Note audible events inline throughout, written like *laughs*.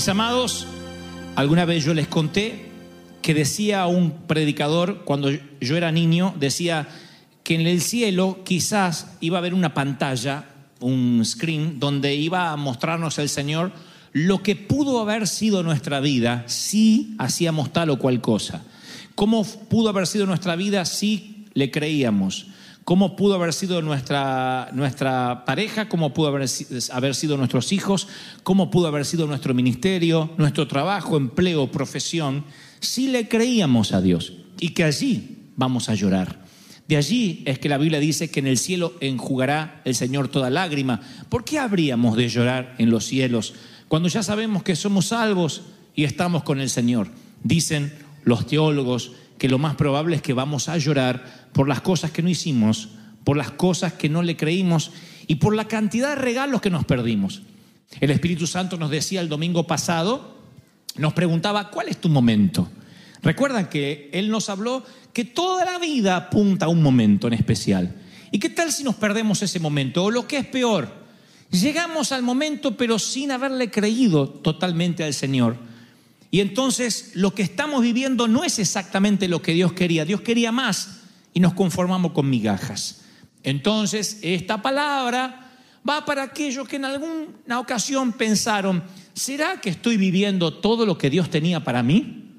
Mis amados, alguna vez yo les conté que decía un predicador cuando yo era niño, decía que en el cielo quizás iba a haber una pantalla, un screen, donde iba a mostrarnos el Señor lo que pudo haber sido nuestra vida si hacíamos tal o cual cosa. ¿Cómo pudo haber sido nuestra vida si le creíamos? ¿Cómo pudo haber sido nuestra, nuestra pareja? ¿Cómo pudo haber, haber sido nuestros hijos? ¿Cómo pudo haber sido nuestro ministerio, nuestro trabajo, empleo, profesión? Si le creíamos a Dios y que allí vamos a llorar. De allí es que la Biblia dice que en el cielo enjugará el Señor toda lágrima. ¿Por qué habríamos de llorar en los cielos cuando ya sabemos que somos salvos y estamos con el Señor? Dicen los teólogos que lo más probable es que vamos a llorar por las cosas que no hicimos, por las cosas que no le creímos y por la cantidad de regalos que nos perdimos. El Espíritu Santo nos decía el domingo pasado, nos preguntaba, ¿cuál es tu momento? Recuerdan que Él nos habló que toda la vida apunta a un momento en especial. ¿Y qué tal si nos perdemos ese momento? O lo que es peor, llegamos al momento pero sin haberle creído totalmente al Señor. Y entonces lo que estamos viviendo no es exactamente lo que Dios quería. Dios quería más y nos conformamos con migajas. Entonces esta palabra va para aquellos que en alguna ocasión pensaron, ¿será que estoy viviendo todo lo que Dios tenía para mí?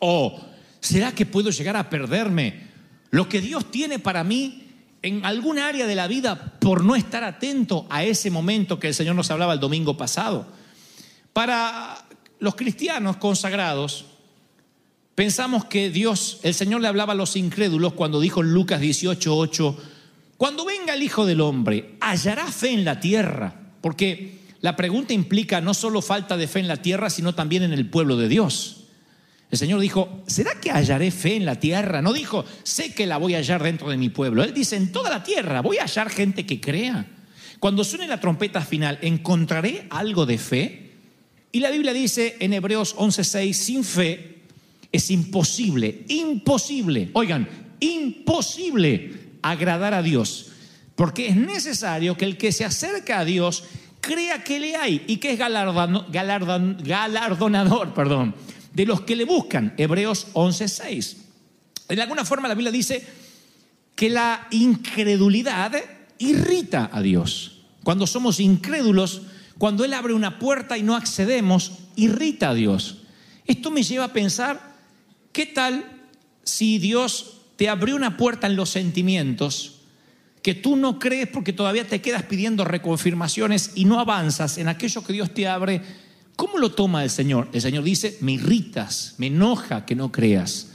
¿O será que puedo llegar a perderme lo que Dios tiene para mí en algún área de la vida por no estar atento a ese momento que el Señor nos hablaba el domingo pasado? Para los cristianos consagrados, pensamos que Dios, el Señor le hablaba a los incrédulos cuando dijo en Lucas 18:8, cuando venga el Hijo del Hombre, ¿hallará fe en la tierra? Porque la pregunta implica no solo falta de fe en la tierra, sino también en el pueblo de Dios. El Señor dijo, ¿será que hallaré fe en la tierra? No dijo, sé que la voy a hallar dentro de mi pueblo. Él dice, en toda la tierra voy a hallar gente que crea. Cuando suene la trompeta final, ¿encontraré algo de fe? Y la Biblia dice en Hebreos 11:6, sin fe es imposible, imposible, oigan, imposible agradar a Dios. Porque es necesario que el que se acerca a Dios crea que le hay y que es galardonador, perdón, de los que le buscan. Hebreos 11:6. De alguna forma la Biblia dice que la incredulidad irrita a Dios. Cuando somos incrédulos, cuando Él abre una puerta y no accedemos, irrita a Dios. Esto me lleva a pensar, ¿qué tal si Dios te abrió una puerta en los sentimientos que tú no crees porque todavía te quedas pidiendo reconfirmaciones y no avanzas en aquello que Dios te abre? ¿Cómo lo toma el Señor? El Señor dice, me irritas, me enoja que no creas.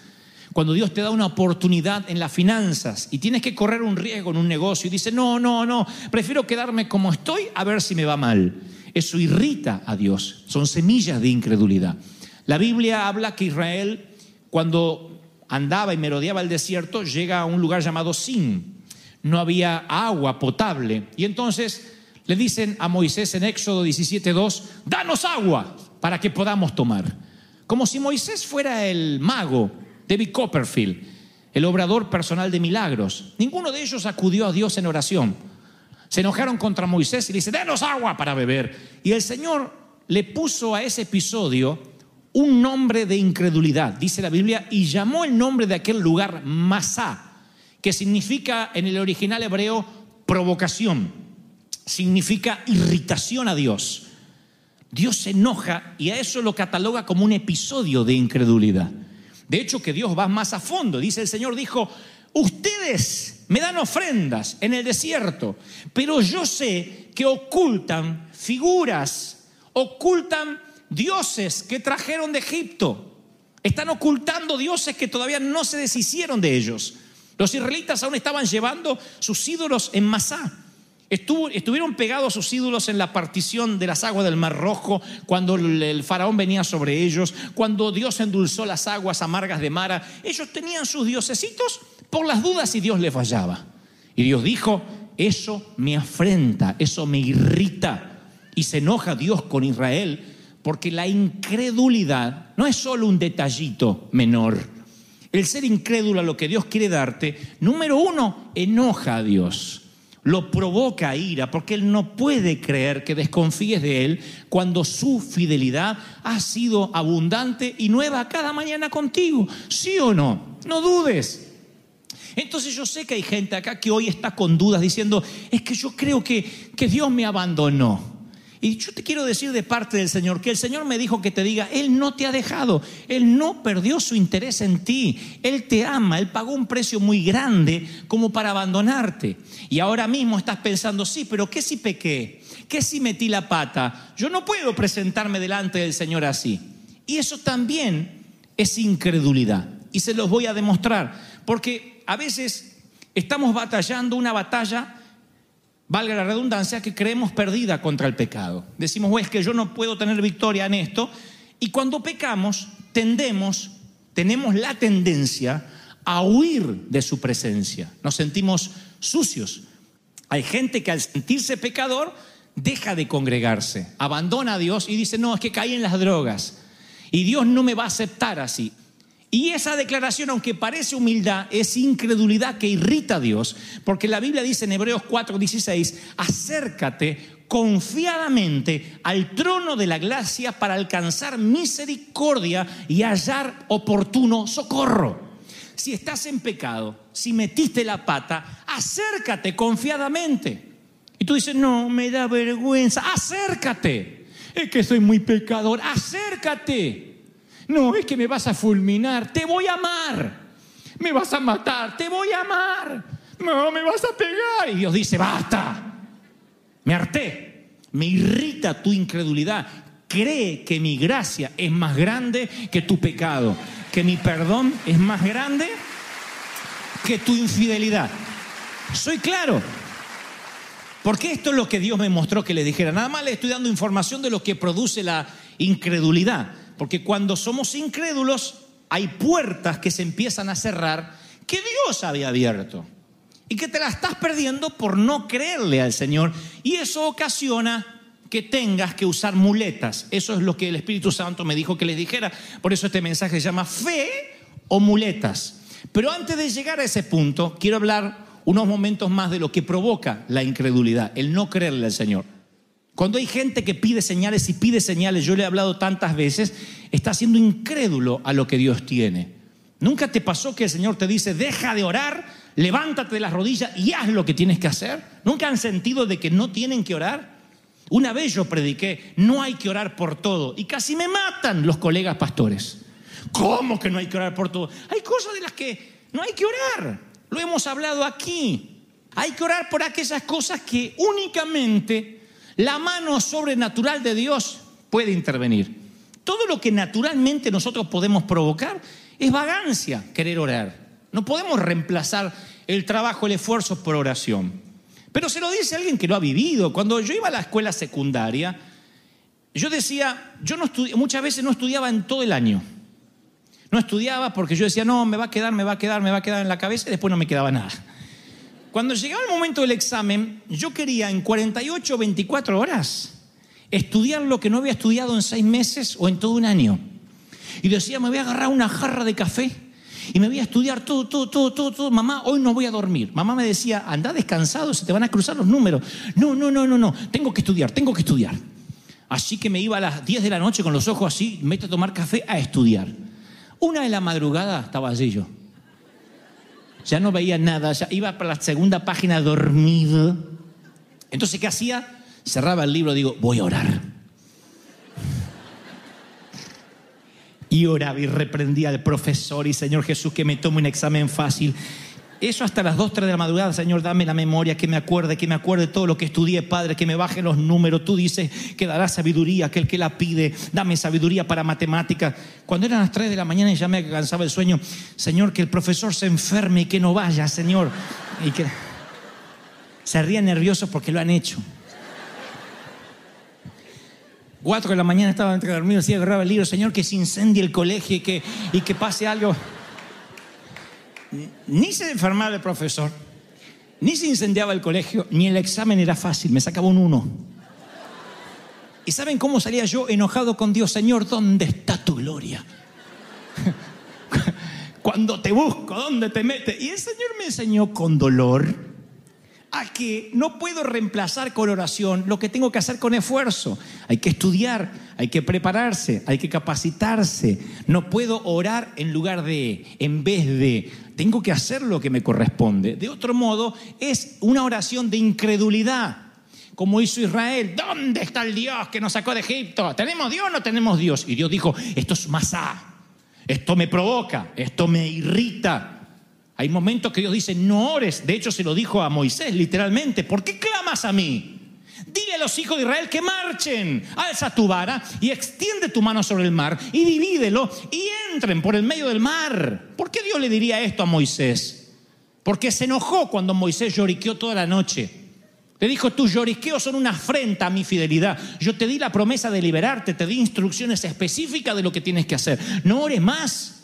Cuando Dios te da una oportunidad en las finanzas y tienes que correr un riesgo en un negocio y dice, no, no, no, prefiero quedarme como estoy a ver si me va mal. Eso irrita a Dios. Son semillas de incredulidad. La Biblia habla que Israel, cuando andaba y merodeaba el desierto, llega a un lugar llamado Sin. No había agua potable. Y entonces le dicen a Moisés en Éxodo 17.2, danos agua para que podamos tomar. Como si Moisés fuera el mago, David Copperfield, el obrador personal de milagros. Ninguno de ellos acudió a Dios en oración. Se enojaron contra Moisés y le dice, danos agua para beber. Y el Señor le puso a ese episodio un nombre de incredulidad, dice la Biblia, y llamó el nombre de aquel lugar Masá, que significa en el original hebreo provocación, significa irritación a Dios. Dios se enoja y a eso lo cataloga como un episodio de incredulidad. De hecho, que Dios va más a fondo. Dice el Señor, dijo, ustedes me dan ofrendas en el desierto, pero yo sé que ocultan figuras, ocultan dioses que trajeron de Egipto. Están ocultando dioses que todavía no se deshicieron de ellos. Los israelitas aún estaban llevando sus ídolos en Masá. Estuvieron pegados sus ídolos en la partición de las aguas del Mar Rojo, cuando el, el faraón venía sobre ellos, cuando Dios endulzó las aguas amargas de Mara. Ellos tenían sus diosecitos por las dudas si Dios les fallaba. Y Dios dijo, eso me afrenta, eso me irrita. Y se enoja Dios con Israel porque la incredulidad no es solo un detallito menor. El ser incrédulo a lo que Dios quiere darte, número uno, enoja a Dios. Lo provoca a ira porque Él no puede creer que desconfíes de Él cuando su fidelidad ha sido abundante y nueva cada mañana contigo. ¿Sí o no? No dudes. Entonces yo sé que hay gente acá que hoy está con dudas diciendo, es que yo creo que, que Dios me abandonó. Y yo te quiero decir de parte del Señor que el Señor me dijo que te diga, Él no te ha dejado, Él no perdió su interés en ti, Él te ama, Él pagó un precio muy grande como para abandonarte. Y ahora mismo estás pensando, sí, pero ¿qué si pequé? ¿Qué si metí la pata? Yo no puedo presentarme delante del Señor así. Y eso también es incredulidad. Y se los voy a demostrar, porque a veces estamos batallando una batalla valga la redundancia, que creemos perdida contra el pecado. Decimos, "Bueno, es que yo no puedo tener victoria en esto. Y cuando pecamos, tendemos, tenemos la tendencia a huir de su presencia. Nos sentimos sucios. Hay gente que al sentirse pecador deja de congregarse, abandona a Dios y dice, no, es que caí en las drogas. Y Dios no me va a aceptar así. Y esa declaración, aunque parece humildad, es incredulidad que irrita a Dios, porque la Biblia dice en Hebreos 4:16, acércate confiadamente al trono de la gracia para alcanzar misericordia y hallar oportuno socorro. Si estás en pecado, si metiste la pata, acércate confiadamente. Y tú dices, no, me da vergüenza, acércate. Es que soy muy pecador, acércate. No, es que me vas a fulminar, te voy a amar. Me vas a matar, te voy a amar. No, me vas a pegar. Y Dios dice, basta. Me harté. Me irrita tu incredulidad. Cree que mi gracia es más grande que tu pecado. Que mi perdón es más grande que tu infidelidad. Soy claro. Porque esto es lo que Dios me mostró que le dijera. Nada más le estoy dando información de lo que produce la incredulidad. Porque cuando somos incrédulos, hay puertas que se empiezan a cerrar que Dios había abierto. Y que te la estás perdiendo por no creerle al Señor. Y eso ocasiona que tengas que usar muletas. Eso es lo que el Espíritu Santo me dijo que les dijera. Por eso este mensaje se llama fe o muletas. Pero antes de llegar a ese punto, quiero hablar unos momentos más de lo que provoca la incredulidad, el no creerle al Señor. Cuando hay gente que pide señales y pide señales, yo le he hablado tantas veces, está siendo incrédulo a lo que Dios tiene. ¿Nunca te pasó que el Señor te dice, deja de orar, levántate de las rodillas y haz lo que tienes que hacer? ¿Nunca han sentido de que no tienen que orar? Una vez yo prediqué, no hay que orar por todo y casi me matan los colegas pastores. ¿Cómo que no hay que orar por todo? Hay cosas de las que no hay que orar. Lo hemos hablado aquí. Hay que orar por aquellas cosas que únicamente la mano sobrenatural de Dios puede intervenir. Todo lo que naturalmente nosotros podemos provocar es vagancia querer orar. No podemos reemplazar el trabajo, el esfuerzo por oración. Pero se lo dice alguien que lo ha vivido. Cuando yo iba a la escuela secundaria, yo decía, yo no estudi- muchas veces no estudiaba en todo el año. No estudiaba porque yo decía, no, me va a quedar, me va a quedar, me va a quedar en la cabeza y después no me quedaba nada. Cuando llegaba el momento del examen, yo quería en 48 o 24 horas estudiar lo que no había estudiado en seis meses o en todo un año. Y decía, me voy a agarrar una jarra de café y me voy a estudiar todo, todo, todo, todo, todo. Mamá, hoy no voy a dormir. Mamá me decía, anda descansado, se te van a cruzar los números. No, no, no, no, no, tengo que estudiar, tengo que estudiar. Así que me iba a las 10 de la noche con los ojos así, me meto a tomar café a estudiar. Una de la madrugada estaba allí yo. Ya no veía nada, ya iba para la segunda página dormido. Entonces, ¿qué hacía? Cerraba el libro, digo, voy a orar. Y oraba y reprendía al profesor y Señor Jesús que me tome un examen fácil. Eso hasta las 2, 3 de la madrugada, Señor, dame la memoria, que me acuerde, que me acuerde todo lo que estudié, Padre, que me baje los números. Tú dices que dará sabiduría a aquel que la pide. Dame sabiduría para matemáticas. Cuando eran las 3 de la mañana y ya me cansaba el sueño, Señor, que el profesor se enferme y que no vaya, Señor. Y que... Se ríen nerviosos porque lo han hecho. Cuatro de la mañana estaba entre dormidos y agarraba el libro, Señor, que se incendie el colegio y que, y que pase algo. Ni se enfermaba el profesor, ni se incendiaba el colegio, ni el examen era fácil, me sacaba un uno. ¿Y saben cómo salía yo enojado con Dios? Señor, ¿dónde está tu gloria? *laughs* Cuando te busco, ¿dónde te metes? Y el Señor me enseñó con dolor a que no puedo reemplazar con oración lo que tengo que hacer con esfuerzo. Hay que estudiar, hay que prepararse, hay que capacitarse. No puedo orar en lugar de, en vez de, tengo que hacer lo que me corresponde. De otro modo, es una oración de incredulidad. Como hizo Israel, ¿dónde está el Dios que nos sacó de Egipto? ¿Tenemos Dios o no tenemos Dios? Y Dios dijo, esto es masá, esto me provoca, esto me irrita. Hay momentos que Dios dice, no ores. De hecho, se lo dijo a Moisés literalmente. ¿Por qué clamas a mí? Dile a los hijos de Israel que marchen. Alza tu vara y extiende tu mano sobre el mar y divídelo y entren por el medio del mar. ¿Por qué Dios le diría esto a Moisés? Porque se enojó cuando Moisés lloriqueó toda la noche. Le dijo, tus lloriqueos son una afrenta a mi fidelidad. Yo te di la promesa de liberarte, te di instrucciones específicas de lo que tienes que hacer. No ores más.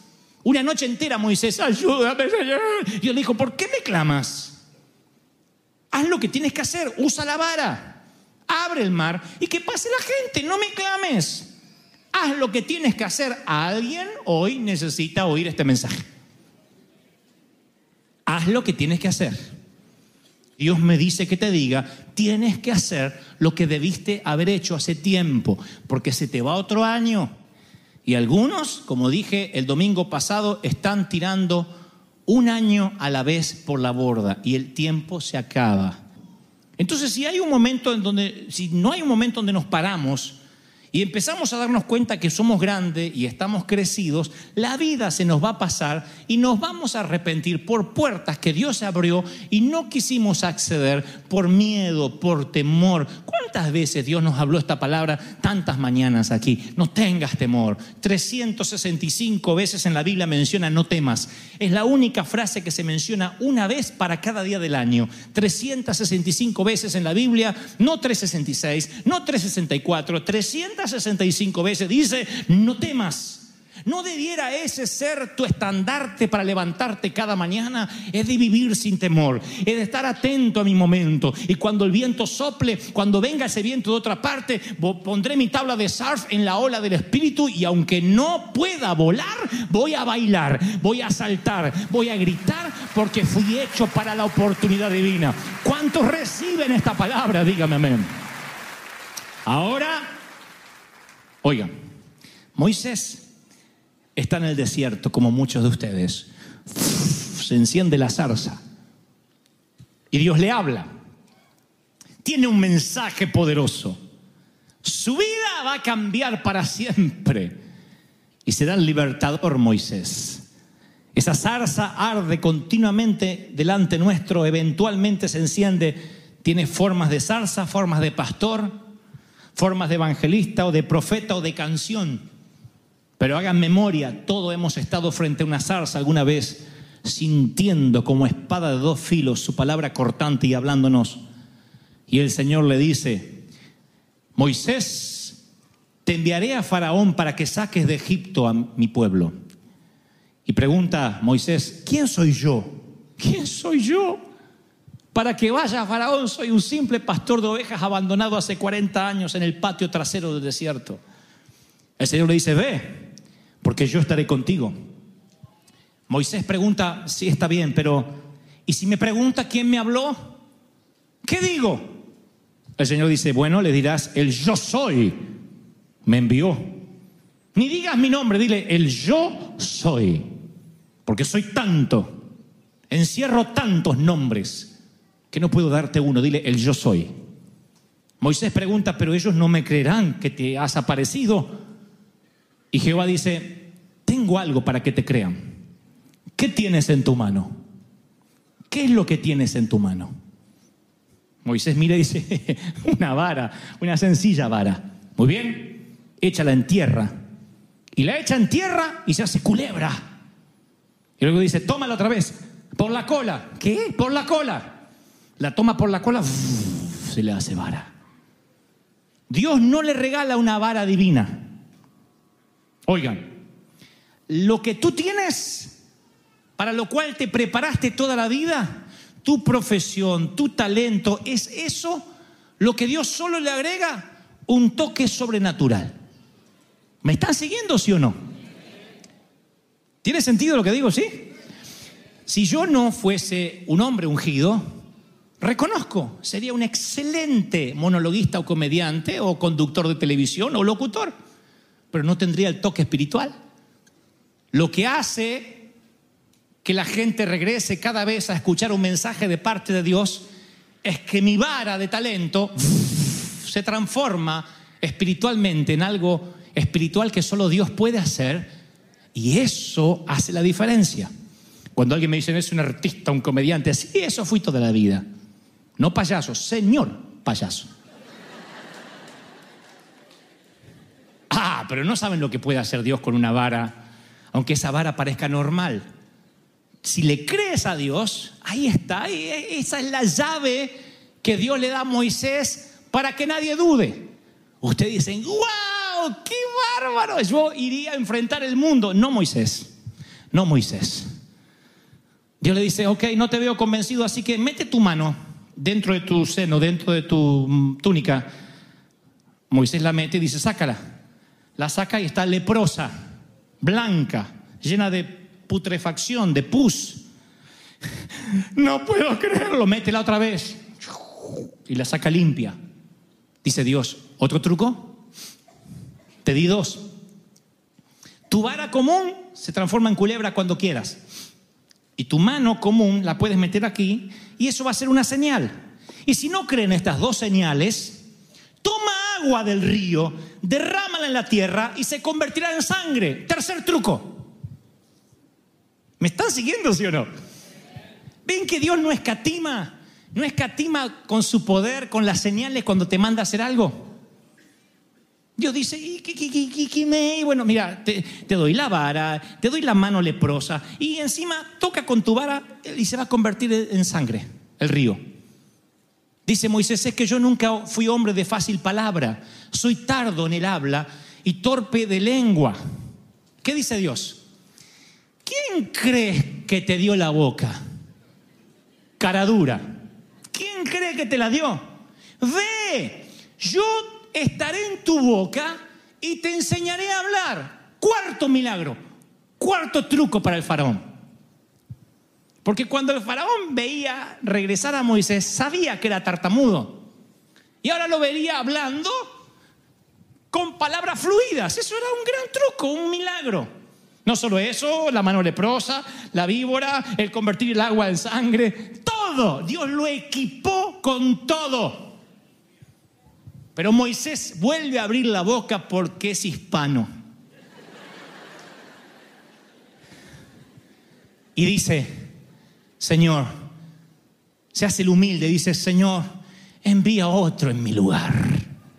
Una noche entera Moisés, ayúdame, Señor. Y le dijo, ¿por qué me clamas? Haz lo que tienes que hacer, usa la vara, abre el mar y que pase la gente, no me clames. Haz lo que tienes que hacer. Alguien hoy necesita oír este mensaje. Haz lo que tienes que hacer. Dios me dice que te diga, tienes que hacer lo que debiste haber hecho hace tiempo, porque se te va otro año. Y algunos, como dije el domingo pasado, están tirando un año a la vez por la borda y el tiempo se acaba. Entonces, si hay un momento en donde, si no hay un momento donde nos paramos y empezamos a darnos cuenta que somos grandes y estamos crecidos, la vida se nos va a pasar y nos vamos a arrepentir por puertas que Dios abrió y no quisimos acceder por miedo, por temor. ¿Cuántas veces Dios nos habló esta palabra tantas mañanas aquí? No tengas temor. 365 veces en la Biblia menciona no temas. Es la única frase que se menciona una vez para cada día del año. 365 veces en la Biblia, no 366, no 364, 365 veces dice no temas. ¿No debiera ese ser tu estandarte para levantarte cada mañana? Es de vivir sin temor, es de estar atento a mi momento. Y cuando el viento sople, cuando venga ese viento de otra parte, pondré mi tabla de surf en la ola del espíritu y aunque no pueda volar, voy a bailar, voy a saltar, voy a gritar porque fui hecho para la oportunidad divina. ¿Cuántos reciben esta palabra? Dígame amén. Ahora, oigan, Moisés está en el desierto, como muchos de ustedes. Se enciende la zarza. Y Dios le habla. Tiene un mensaje poderoso. Su vida va a cambiar para siempre. Y será el libertador Moisés. Esa zarza arde continuamente delante nuestro, eventualmente se enciende. Tiene formas de zarza, formas de pastor, formas de evangelista o de profeta o de canción. Pero hagan memoria, todos hemos estado frente a una zarza alguna vez, sintiendo como espada de dos filos su palabra cortante y hablándonos. Y el Señor le dice, Moisés, te enviaré a Faraón para que saques de Egipto a mi pueblo. Y pregunta Moisés, ¿quién soy yo? ¿Quién soy yo? Para que vaya Faraón soy un simple pastor de ovejas abandonado hace 40 años en el patio trasero del desierto. El Señor le dice, ve, porque yo estaré contigo. Moisés pregunta, sí está bien, pero ¿y si me pregunta quién me habló? ¿Qué digo? El Señor dice, bueno, le dirás, el yo soy me envió. Ni digas mi nombre, dile, el yo soy, porque soy tanto, encierro tantos nombres que no puedo darte uno, dile, el yo soy. Moisés pregunta, pero ellos no me creerán que te has aparecido. Y Jehová dice, tengo algo para que te crean. ¿Qué tienes en tu mano? ¿Qué es lo que tienes en tu mano? Moisés mira y dice, *laughs* una vara, una sencilla vara. Muy bien, échala en tierra. Y la echa en tierra y se hace culebra. Y luego dice, tómala otra vez, por la cola. ¿Qué? Por la cola. La toma por la cola, se le hace vara. Dios no le regala una vara divina. Oigan, lo que tú tienes, para lo cual te preparaste toda la vida, tu profesión, tu talento, es eso lo que Dios solo le agrega un toque sobrenatural. ¿Me están siguiendo, sí o no? ¿Tiene sentido lo que digo, sí? Si yo no fuese un hombre ungido, reconozco, sería un excelente monologuista o comediante o conductor de televisión o locutor, pero no tendría el toque espiritual. Lo que hace que la gente regrese cada vez a escuchar un mensaje de parte de Dios es que mi vara de talento se transforma espiritualmente en algo espiritual que solo Dios puede hacer y eso hace la diferencia. Cuando alguien me dice, es un artista, un comediante, sí, eso fui toda la vida. No payaso, señor payaso. Ah, pero no saben lo que puede hacer Dios con una vara, aunque esa vara parezca normal. Si le crees a Dios, ahí está, ahí- esa es la llave que Dios le da a Moisés para que nadie dude. Ustedes dicen, wow, qué bárbaro, yo iría a enfrentar el mundo. No Moisés, no Moisés. Dios le dice, ok, no te veo convencido, así que mete tu mano dentro de tu seno, dentro de tu mm, túnica. Moisés la mete y dice, sácala. La saca y está leprosa, blanca, llena de putrefacción, de pus. *laughs* No puedo creerlo, métela otra vez. Y la saca limpia. Dice Dios, ¿otro truco? Te di dos. Tu vara común se transforma en culebra cuando quieras. Y tu mano común la puedes meter aquí y eso va a ser una señal. Y si no creen estas dos señales, toma agua del río, derrámala en la tierra y se convertirá en sangre. Tercer truco. ¿Me están siguiendo, sí o no? ¿Ven que Dios no escatima? No escatima con su poder, con las señales cuando te manda a hacer algo. Dios dice, y, me- bueno, mira, te, doy la vara, te doy la mano leprosa y encima toca con tu vara y se va a convertir en sangre, el río. Dice Moisés, es que yo nunca fui hombre de fácil palabra, soy tardo en el habla y torpe de lengua. ¿Qué dice Dios? ¿Quién cree que te dio la boca? Cara dura. ¿Quién cree que te la dio? Ve, yo estaré en tu boca y te enseñaré a hablar. Cuarto milagro, cuarto truco para el faraón. Porque cuando el faraón veía regresar a Moisés, sabía que era tartamudo. Y ahora lo vería hablando con palabras fluidas. Eso era un gran truco, un milagro. No solo eso, la mano leprosa, la víbora, el convertir el agua en sangre, todo. Dios lo equipó con todo. Pero Moisés vuelve a abrir la boca porque es hispano. Y dice, Señor, se hace el humilde, dice, Señor, envía otro en mi lugar.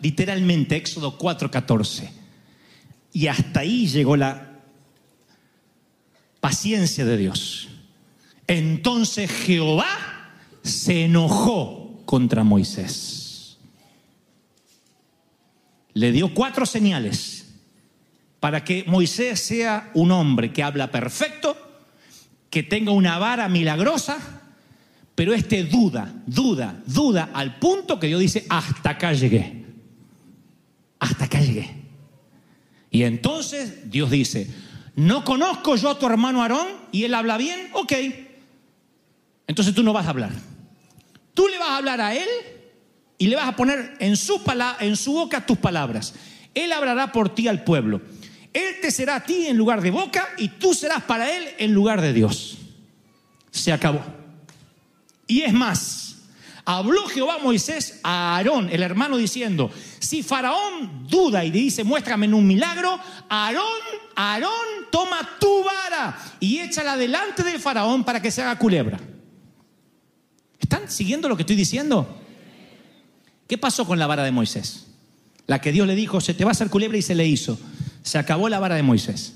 Literalmente, Éxodo 4:14. Y hasta ahí llegó la paciencia de Dios. Entonces Jehová se enojó contra Moisés. Le dio cuatro señales para que Moisés sea un hombre que habla perfecto, que tenga una vara milagrosa, pero este duda, duda, duda, al punto que Dios dice, hasta acá llegué. Hasta acá llegué. Y entonces Dios dice, no conozco yo a tu hermano Aarón y él habla bien, ok. Entonces tú no vas a hablar. Tú le vas a hablar a él y le vas a poner en su, boca tus palabras. Él hablará por ti al pueblo. Él te será a ti en lugar de boca y tú serás para él en lugar de Dios. Se acabó. Y es más, habló Jehová a Moisés a Aarón, el hermano, diciendo, si Faraón duda y dice, muéstrame en un milagro, Aarón, Aarón, toma tu vara y échala delante del Faraón para que se haga culebra. ¿Están siguiendo lo que estoy diciendo? ¿Qué pasó con la vara de Moisés? La que Dios le dijo, se te va a hacer culebra y se le hizo. Se acabó la vara de Moisés.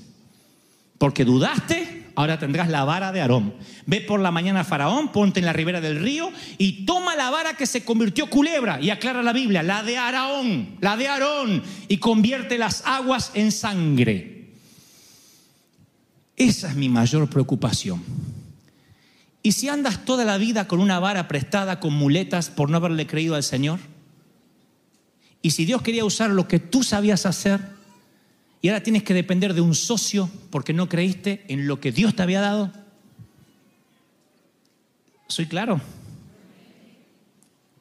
Porque dudaste, ahora tendrás la vara de Aarón. Ve por la mañana a Faraón, ponte en la ribera del río y toma la vara que se convirtió culebra. Y aclara la Biblia, la de Aarón, la de Aarón, y convierte las aguas en sangre. Esa es mi mayor preocupación. ¿Y si andas toda la vida con una vara prestada, con muletas, por no haberle creído al Señor? ¿Y si Dios quería usar lo que tú sabías hacer? y ahora tienes que depender de un socio porque no creíste en lo que Dios te había dado. ¿Soy claro?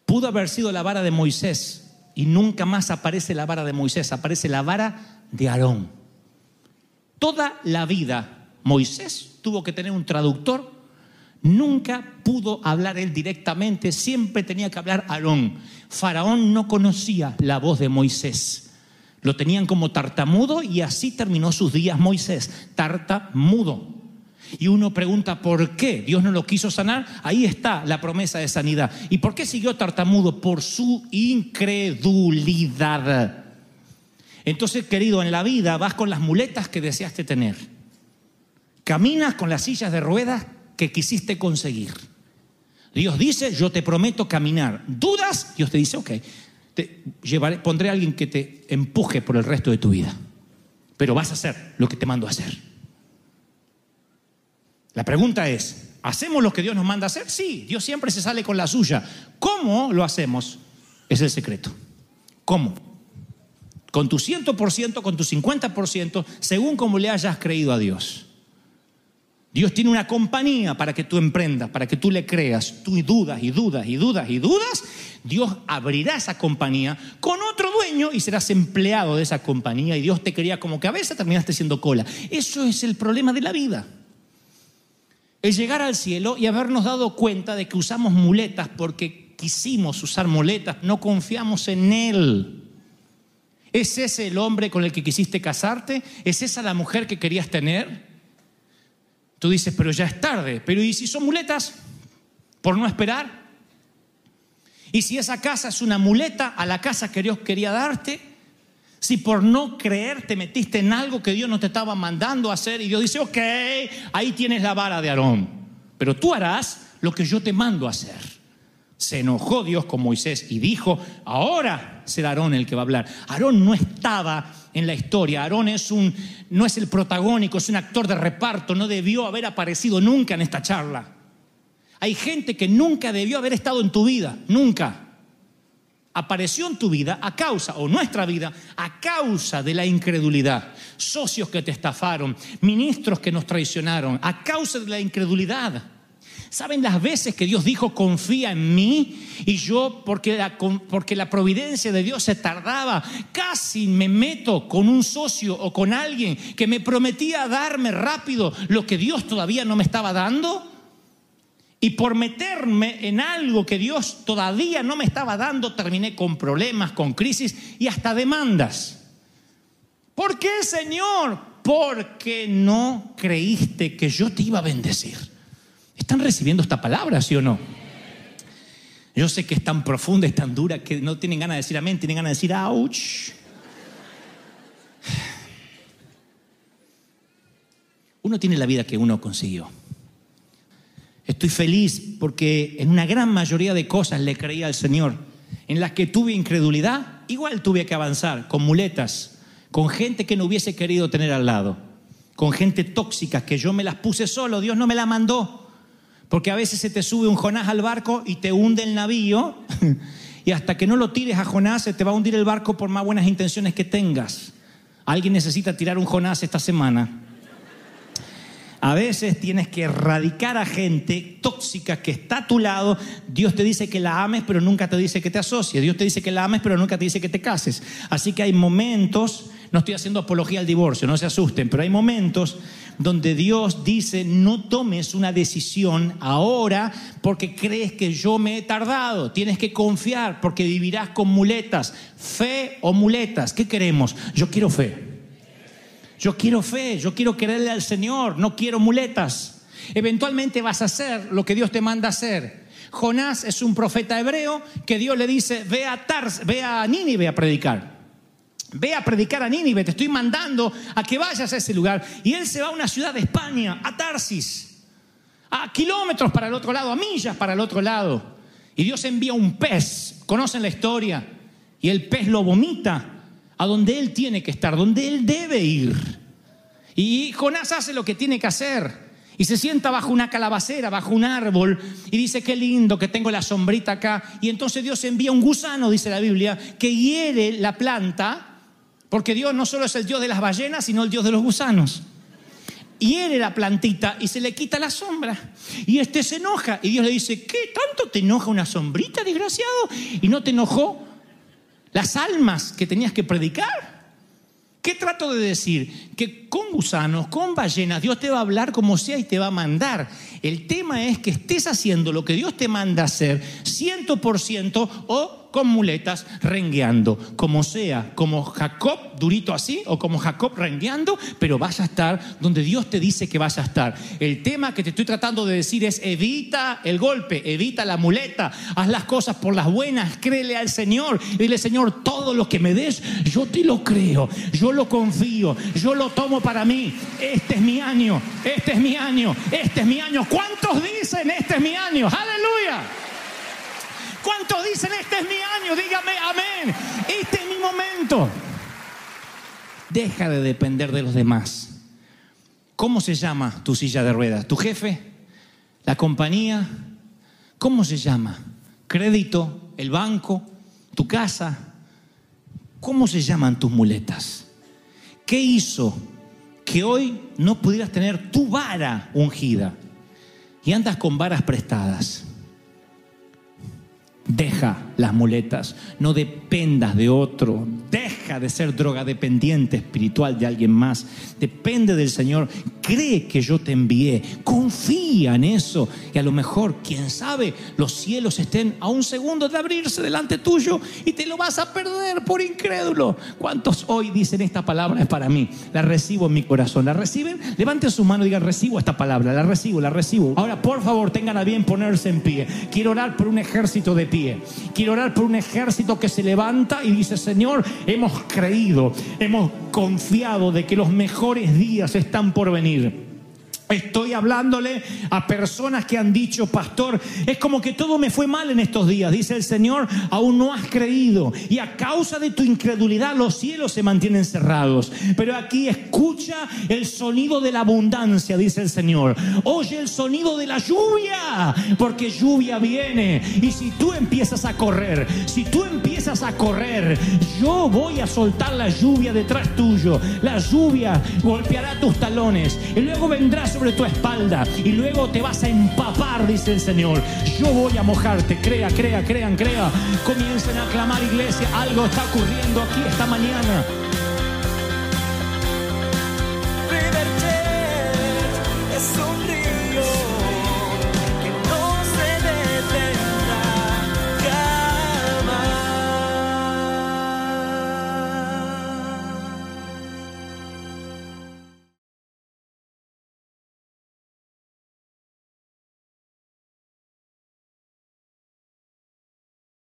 Pudo haber sido la vara de Moisés y nunca más aparece la vara de Moisés, aparece la vara de Aarón. Toda la vida Moisés tuvo que tener un traductor, nunca pudo hablar él directamente, siempre tenía que hablar Aarón. Faraón no conocía la voz de Moisés. Lo tenían como tartamudo y así terminó sus días Moisés, tartamudo. Y uno pregunta, ¿por qué Dios no lo quiso sanar? Ahí está la promesa de sanidad. ¿Y por qué siguió tartamudo? Por su incredulidad. Entonces, querido, en la vida vas con las muletas que deseaste tener. Caminas con las sillas de ruedas que quisiste conseguir. Dios dice, yo te prometo caminar. ¿Dudas? Dios te dice, ok, llevaré, pondré a alguien que te empuje por el resto de tu vida. Pero vas a hacer lo que te mando a hacer. La pregunta es, ¿hacemos lo que Dios nos manda a hacer? Sí, Dios siempre se sale con la suya. ¿Cómo lo hacemos? Es el secreto. ¿Cómo? Con tu 100%, con tu 50%, según como le hayas creído a Dios. Dios tiene una compañía para que tú emprendas, para que tú le creas. Tú dudas y dudas y dudas y dudas. Dios abrirá esa compañía con otro dueño y serás empleado de esa compañía. Y Dios te quería como cabeza, terminaste siendo cola. Eso es el problema de la vida. El llegar al cielo y habernos dado cuenta de que usamos muletas porque quisimos usar muletas, no confiamos en Él. ¿Es ese el hombre con el que quisiste casarte? ¿Es esa la mujer que querías tener? Tú dices, pero ya es tarde. Pero ¿y si son muletas? ¿Por no esperar? ¿Y si esa casa es una muleta a la casa que Dios quería darte? Si por no creer te metiste en algo que Dios no te estaba mandando a hacer y Dios dice, ok, ahí tienes la vara de Aarón, pero tú harás lo que yo te mando a hacer. Se enojó Dios con Moisés y dijo, ahora será Aarón el que va a hablar. Aarón no estaba en la historia. Aarón es un, no es el protagónico, es un actor de reparto, no debió haber aparecido nunca en esta charla. Hay gente que nunca debió haber estado en tu vida, nunca. Apareció en tu vida a causa, o nuestra vida, a causa de la incredulidad. Socios que te estafaron, ministros que nos traicionaron, a causa de la incredulidad. ¿Saben las veces que Dios dijo, confía en mí? Y yo, porque la, porque la providencia de Dios se tardaba, casi me meto con un socio o con alguien que me prometía darme rápido lo que Dios todavía no me estaba dando. Y por meterme en algo que Dios todavía no me estaba dando, terminé con problemas, con crisis y hasta demandas. ¿Por qué, Señor? Porque no creíste que yo te iba a bendecir. ¿Están recibiendo esta palabra, sí o no? Yo sé que es tan profunda y tan dura que no tienen ganas de decir amén, tienen ganas de decir ouch. Uno tiene la vida que uno consiguió. Estoy feliz porque en una gran mayoría de cosas le creía al Señor. En las que tuve incredulidad, igual tuve que avanzar con muletas, con gente que no hubiese querido tener al lado, con gente tóxica que yo me las puse solo, Dios no me la mandó. Porque a veces se te sube un Jonás al barco y te hunde el navío. *laughs* Y hasta que no lo tires a Jonás, se te va a hundir el barco por más buenas intenciones que tengas. Alguien necesita tirar un Jonás esta semana. A veces tienes que erradicar a gente tóxica que está a tu lado. Dios te dice que la ames, pero nunca te dice que te asocies. Dios te dice que la ames, pero nunca te dice que te cases. Así que hay momentos, no estoy haciendo apología al divorcio, no se asusten, pero hay momentos donde Dios dice, no tomes una decisión ahora porque crees que yo me he tardado. Tienes que confiar porque vivirás con muletas. Fe o muletas. ¿Qué queremos? Yo quiero fe. Yo quiero fe, yo quiero creerle al Señor, no quiero muletas. Eventualmente vas a hacer lo que Dios te manda hacer. Jonás es un profeta hebreo que Dios le dice, ve a, Tars, ve a Nínive a predicar. Ve a predicar a Nínive, te estoy mandando a que vayas a ese lugar. Y él se va a una ciudad de España, a Tarsis, a kilómetros para el otro lado, a millas para el otro lado. Y Dios envía un pez, conocen la historia, y el pez lo vomita a donde él tiene que estar, donde él debe ir. Y Jonás hace lo que tiene que hacer. Y se sienta bajo una calabacera, bajo un árbol, y dice, qué lindo que tengo la sombrita acá. Y entonces Dios envía un gusano, dice la Biblia, que hiere la planta, porque Dios no solo es el Dios de las ballenas, sino el Dios de los gusanos. Hiere la plantita y se le quita la sombra. Y este se enoja. Y Dios le dice, ¿qué tanto te enoja una sombrita, desgraciado? ¿Y no te enojó las almas que tenías que predicar? ¿Qué trato de decir? Que con gusanos, con ballenas, Dios te va a hablar como sea y te va a mandar. El tema es que estés haciendo lo que Dios te manda hacer, ciento por ciento, o con muletas rengueando, como sea, como Jacob durito así o como Jacob rengueando, pero vas a estar donde Dios te dice que vas a estar. El tema que te estoy tratando de decir es evita el golpe, evita la muleta, haz las cosas por las buenas, créele al Señor, dile Señor, todo lo que me des, yo te lo creo, yo lo confío, yo lo tomo para mí. Este es mi año, este es mi año, este es mi año. ¿Cuántos dicen este es mi año? Aleluya. ¿Cuántos dicen este es mi año? Dígame amén. Este es mi momento. Deja de depender de los demás. ¿Cómo se llama tu silla de ruedas? ¿Tu jefe? ¿La compañía? ¿Cómo se llama? ¿Crédito? ¿El banco? ¿Tu casa? ¿Cómo se llaman tus muletas? ¿Qué hizo que hoy no pudieras tener tu vara ungida y andas con varas prestadas? Deja las muletas, no dependas de otro, deja de ser drogadependiente espiritual de alguien más, depende del Señor, cree que yo te envié, confía en eso y a lo mejor, quién sabe, los cielos estén a un segundo de abrirse delante tuyo y te lo vas a perder por incrédulo. ¿Cuántos hoy dicen esta palabra es para mí? La recibo en mi corazón, ¿la reciben? Levanten su mano y digan, recibo esta palabra, la recibo, la recibo. Ahora, por favor, tengan a bien ponerse en pie. Quiero orar por un ejército de pie. Quiero orar por un ejército que se levanta y dice, Señor, hemos creído, hemos confiado de que los mejores días están por venir. Estoy hablándole a personas que han dicho, pastor, es como que todo me fue mal en estos días. Dice el Señor, aún no has creído. Y a causa de tu incredulidad los cielos se mantienen cerrados. Pero aquí escucha el sonido de la abundancia, dice el Señor. Oye el sonido de la lluvia, porque lluvia viene. Y si tú empiezas a correr, si tú empiezas a correr, yo voy a soltar la lluvia detrás tuyo. La lluvia golpeará tus talones. Y luego vendrá sobre tu espalda y luego te vas a empapar, dice el Señor. Yo voy a mojarte, crea, crea, crean, crea. Comiencen a clamar iglesia, algo está ocurriendo aquí esta mañana.